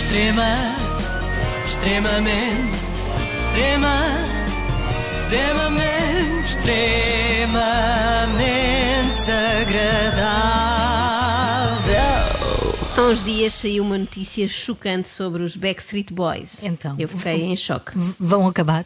Extrema, extremamente, extrema, extremamente, extremamente agradável. Há uns dias saiu uma notícia chocante sobre os Backstreet Boys. Então? Eu fiquei em choque. Vão acabar?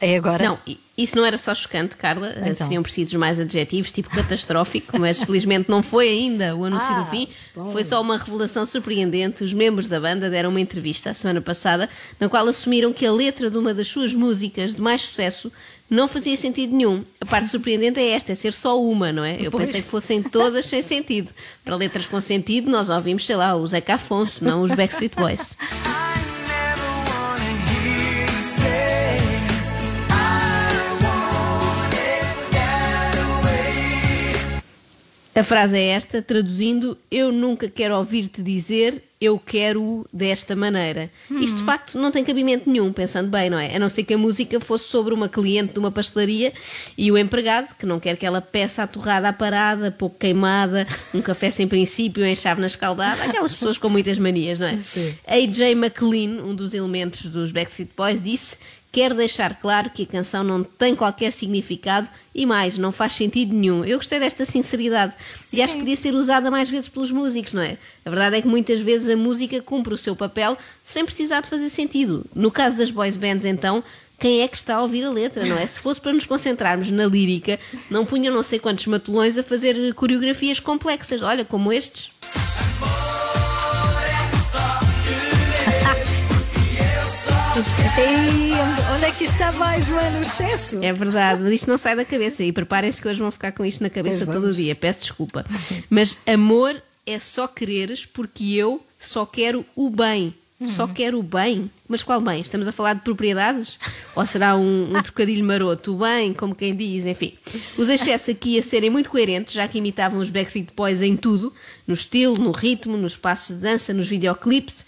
É agora? Não, isso não era só chocante, Carla. Então. Seriam precisos mais adjetivos, tipo catastrófico, mas felizmente não foi ainda o anúncio Ah, do fim. bom. Foi só uma revelação surpreendente. Os membros da banda deram uma entrevista a semana passada, na qual assumiram que a letra de uma das suas músicas de mais sucesso não fazia sentido nenhum. A parte surpreendente é esta, é ser só uma, não é? Eu Pois. pensei que fossem todas sem sentido. Para letras com sentido, nós ouvimos, sei lá, o Zeca Afonso, não os Backstreet Boys. A frase é esta, traduzindo: Eu nunca quero ouvir-te dizer eu quero-o desta maneira. Isto de facto não tem cabimento nenhum, pensando bem, não é? A não ser que a música fosse sobre uma cliente de uma pastelaria e o empregado, que não quer aquela peça à torrada à parada, pouco queimada, um café sem princípio, em chávena escaldada, aquelas pessoas com muitas manias, não é? Sim. AJ McLean, um dos elementos dos Backstreet Boys, disse quer deixar claro que a canção não tem qualquer significado e mais, não faz sentido nenhum. Eu gostei desta sinceridade e acho que podia ser usada mais vezes pelos músicos, não é? A verdade é que muitas vezes a música cumpre o seu papel sem precisar de fazer sentido. No caso das boys bands, então, quem é que está a ouvir a letra, não é? Se fosse para nos concentrarmos na lírica, não punham não sei quantos matulões a fazer coreografias complexas, olha, como estes. Ei, onde é que isto já vai, Joana? O excesso? É verdade, mas isto não sai da cabeça e preparem-se que hoje vão ficar com isto na cabeça todo o dia. Peço desculpa. Mas amor é só quereres porque eu só quero o bem. Uhum. Só quero o bem. Mas qual bem? Estamos a falar de propriedades? Ou será um, um trocadilho maroto? O bem, como quem diz, enfim. Os excessos aqui a serem muito coerentes, já que imitavam os Backstreet Boys em tudo, no estilo, no ritmo, nos passos de dança, nos videoclipes.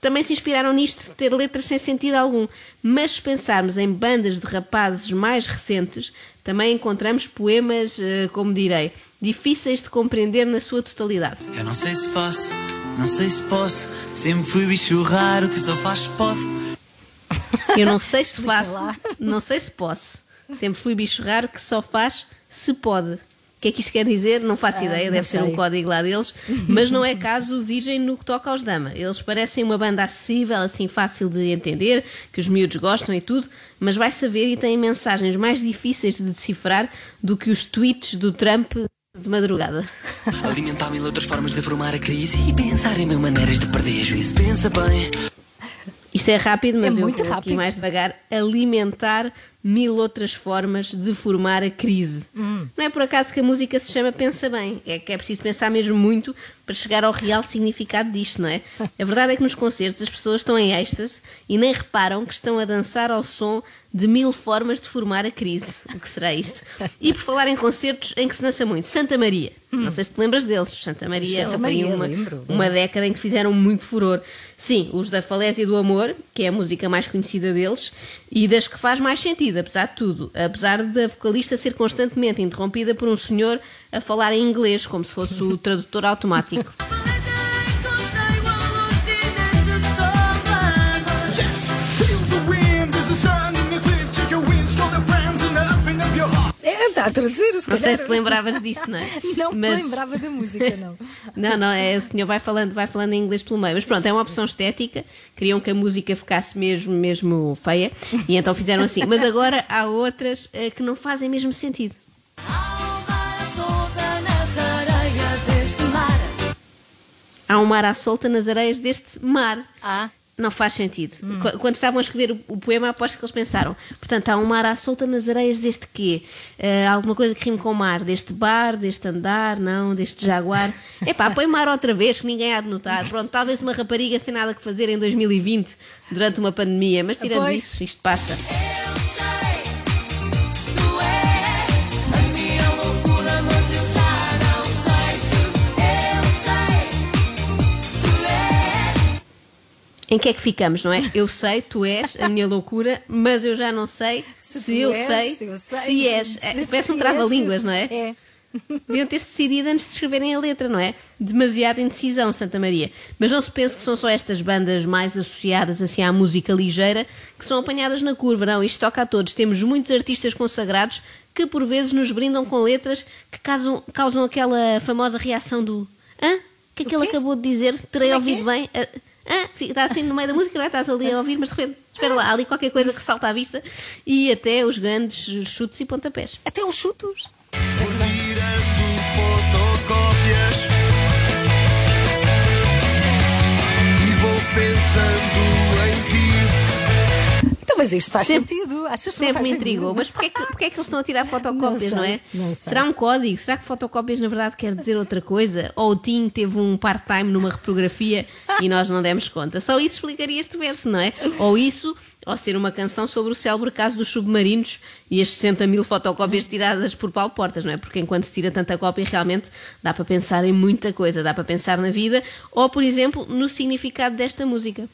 Também se inspiraram nisto de ter letras sem sentido algum, mas se pensarmos em bandas de rapazes mais recentes, também encontramos poemas, eh, como direi, difíceis de compreender na sua totalidade. Eu não sei se faço, não sei se posso. Sempre fui bicho raro que só faz pode. Eu não sei se faço, não sei se posso. Sempre fui bicho raro que só faz se pode. O que é que isto quer dizer? Não faço Ah, ideia, deve ser um sei. código lá deles, mas não é caso virgem no que toca aos Dama. Eles parecem uma banda acessível, assim fácil de entender, que os miúdos gostam e tudo, mas vai saber e têm mensagens mais difíceis de decifrar do que os tweets do Trump de madrugada. Alimentar mil outras formas de formar a crise e pensar em mil maneiras de perder juízo. Pensa bem. Isto é rápido, mas É eu muito vou aqui rápido. mais devagar. Alimentar mil outras formas de formar a crise. Não é por acaso que a música se chama Pensa Bem. É que é preciso pensar mesmo muito para chegar ao real significado disto, não é? A verdade é que nos concertos as pessoas estão em êxtase e nem reparam que estão a dançar ao som de mil formas de formar a crise. O que será isto? E por falar em concertos em que se dança muito, Santa Maria. Não sei se te lembras deles. Santa Maria, Santa Maria, uma, lembro. uma década em que fizeram muito furor. Sim, os da Falésia do Amor, que é a música mais conhecida deles, e das que faz mais sentido, apesar de tudo. Apesar da vocalista ser constantemente interrompida por um senhor a falar em inglês, como se fosse o tradutor automático. está a traduzir, se Não sei se te lembravas disto, não é? Não me Mas- lembrava da música, não. Não, não, é, o senhor vai falando, vai falando em inglês pelo meio. Mas pronto, é uma opção estética. Queriam que a música ficasse mesmo, mesmo feia. E então fizeram assim. Mas agora há outras eh, que não fazem mesmo sentido. Há um mar à solta nas areias deste mar. Ah, Não faz sentido. Qu- Quando estavam a escrever o, o poema, aposto que eles pensaram: portanto, há um mar à solta nas areias deste quê? Eh, alguma coisa que rime com mar? Deste bar, deste andar, não, deste jaguar. Epá, põe mar outra vez, que ninguém há de notar. Pronto, talvez uma rapariga sem nada que fazer em 2020, durante uma pandemia, mas tirando Pois. isso, isto passa. Em que é que ficamos, não é? Eu sei, tu és a minha loucura, mas eu já não sei se, tu eu és, sei, se eu sei, se és. se- É, se parece um trava-línguas, se- não é? é. Deviam ter-se decidido antes de escreverem a letra, não é? Demasiada indecisão, Santa Maria. Mas não se pense que são só estas bandas mais associadas assim à música ligeira que são apanhadas na curva, não. Isto toca a todos. Temos muitos artistas consagrados que por vezes nos brindam com letras que causam, causam aquela famosa reação do Hã? O que é que ele acabou de dizer? Terei é que ouvido bem? Ah, ah, está assim no meio da música, não é? Estás ali a ouvir, mas de repente, espera lá, há ali qualquer coisa que salta à vista e até os grandes chutes e pontapés. Até os chutos. Mas isto faz Sempre- sentido. Achas que não Sempre me intrigou. Mas porquê é, que, porquê é que eles estão a tirar fotocópias, Não não, sei, é? não. Será um código? Será que fotocópias na verdade quer dizer outra coisa? Ou o Tim teve um part-time numa reprografia e nós não demos conta? Só isso explicaria este verso, não é? Ou isso, ou ser uma canção sobre o célebre caso dos submarinos e as 60 mil fotocópias tiradas por Paulo Portas, não é? Porque enquanto se tira tanta cópia, realmente dá para pensar em muita coisa. Dá para pensar na vida ou, por exemplo, no significado desta música.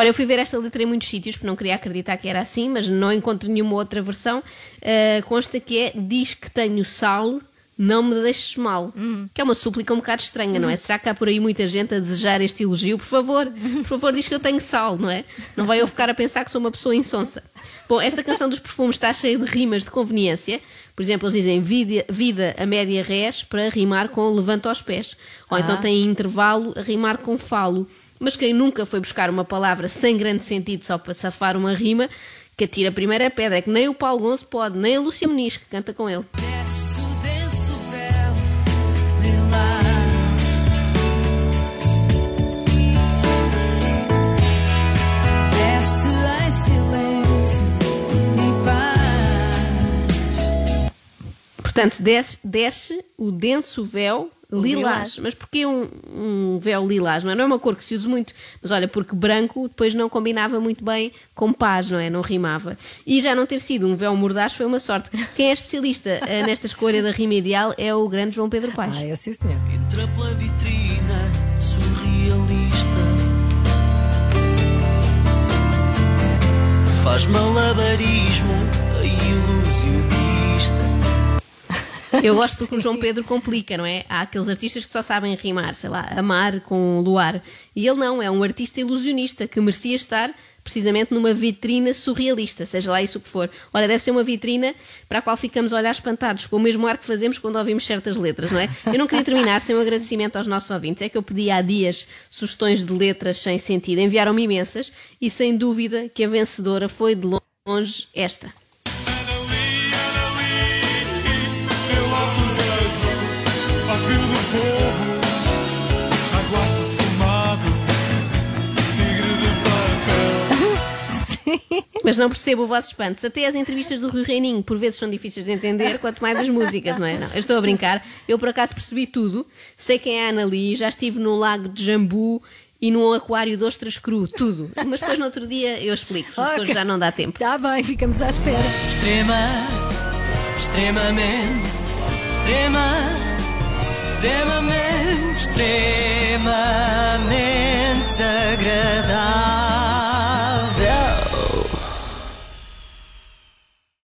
Olha, eu fui ver esta letra em muitos sítios porque não queria acreditar que era assim, mas não encontro nenhuma outra versão. Uh, consta que é Diz que tenho sal, não me deixes mal. Que é uma súplica um bocado estranha, não é? Será que há por aí muita gente a desejar este elogio? Por favor, por favor, diz que eu tenho sal, não é? Não vai eu ficar a pensar que sou uma pessoa insonsa. Bom, esta canção dos perfumes está cheia de rimas de conveniência. Por exemplo, eles dizem vida, vida a média res para rimar com levanta aos pés. Ou então tem intervalo a rimar com falo. Mas quem nunca foi buscar uma palavra sem grande sentido só para safar uma rima, que atira a primeira pedra, é que nem o Paulo Gonço pode, nem a Lúcia Muniz, que canta com ele. Portanto, desce, desce o denso véu lilás. Lilás. Mas porquê um, um véu lilás? Não é? não é uma cor que se usa muito, mas olha, porque branco depois não combinava muito bem com paz, não é? Não rimava. E já não ter sido um véu mordaz foi uma sorte. Quem é especialista eh, nesta escolha da rima ideal é o grande João Pedro Paes. Ah, é sim, senhor. Entra pela vitrina, surrealista. Faz malabarismo, a ilusionista. Eu gosto porque o João Pedro complica, não é? Há aqueles artistas que só sabem rimar, sei lá, amar com luar. E ele não, é um artista ilusionista que merecia estar precisamente numa vitrina surrealista, seja lá isso o que for. Ora, deve ser uma vitrina para a qual ficamos a olhar espantados, com o mesmo ar que fazemos quando ouvimos certas letras, não é? Eu não queria terminar sem um agradecimento aos nossos ouvintes. É que eu pedi há dias sugestões de letras sem sentido. Enviaram-me imensas e sem dúvida que a vencedora foi de longe esta. Mas não percebo o vosso espanto. Se até as entrevistas do Rui Reininho por vezes são difíceis de entender, quanto mais as músicas, não é? Não, eu estou a brincar. Eu por acaso percebi tudo. Sei quem é a Ana Lee, já estive no lago de Jambu e num aquário de ostras cru, tudo. Mas depois no outro dia eu explico, porque Ok. hoje já não dá tempo. Está bem, ficamos à espera. Extrema, extremamente, extrema, extremamente, extremamente.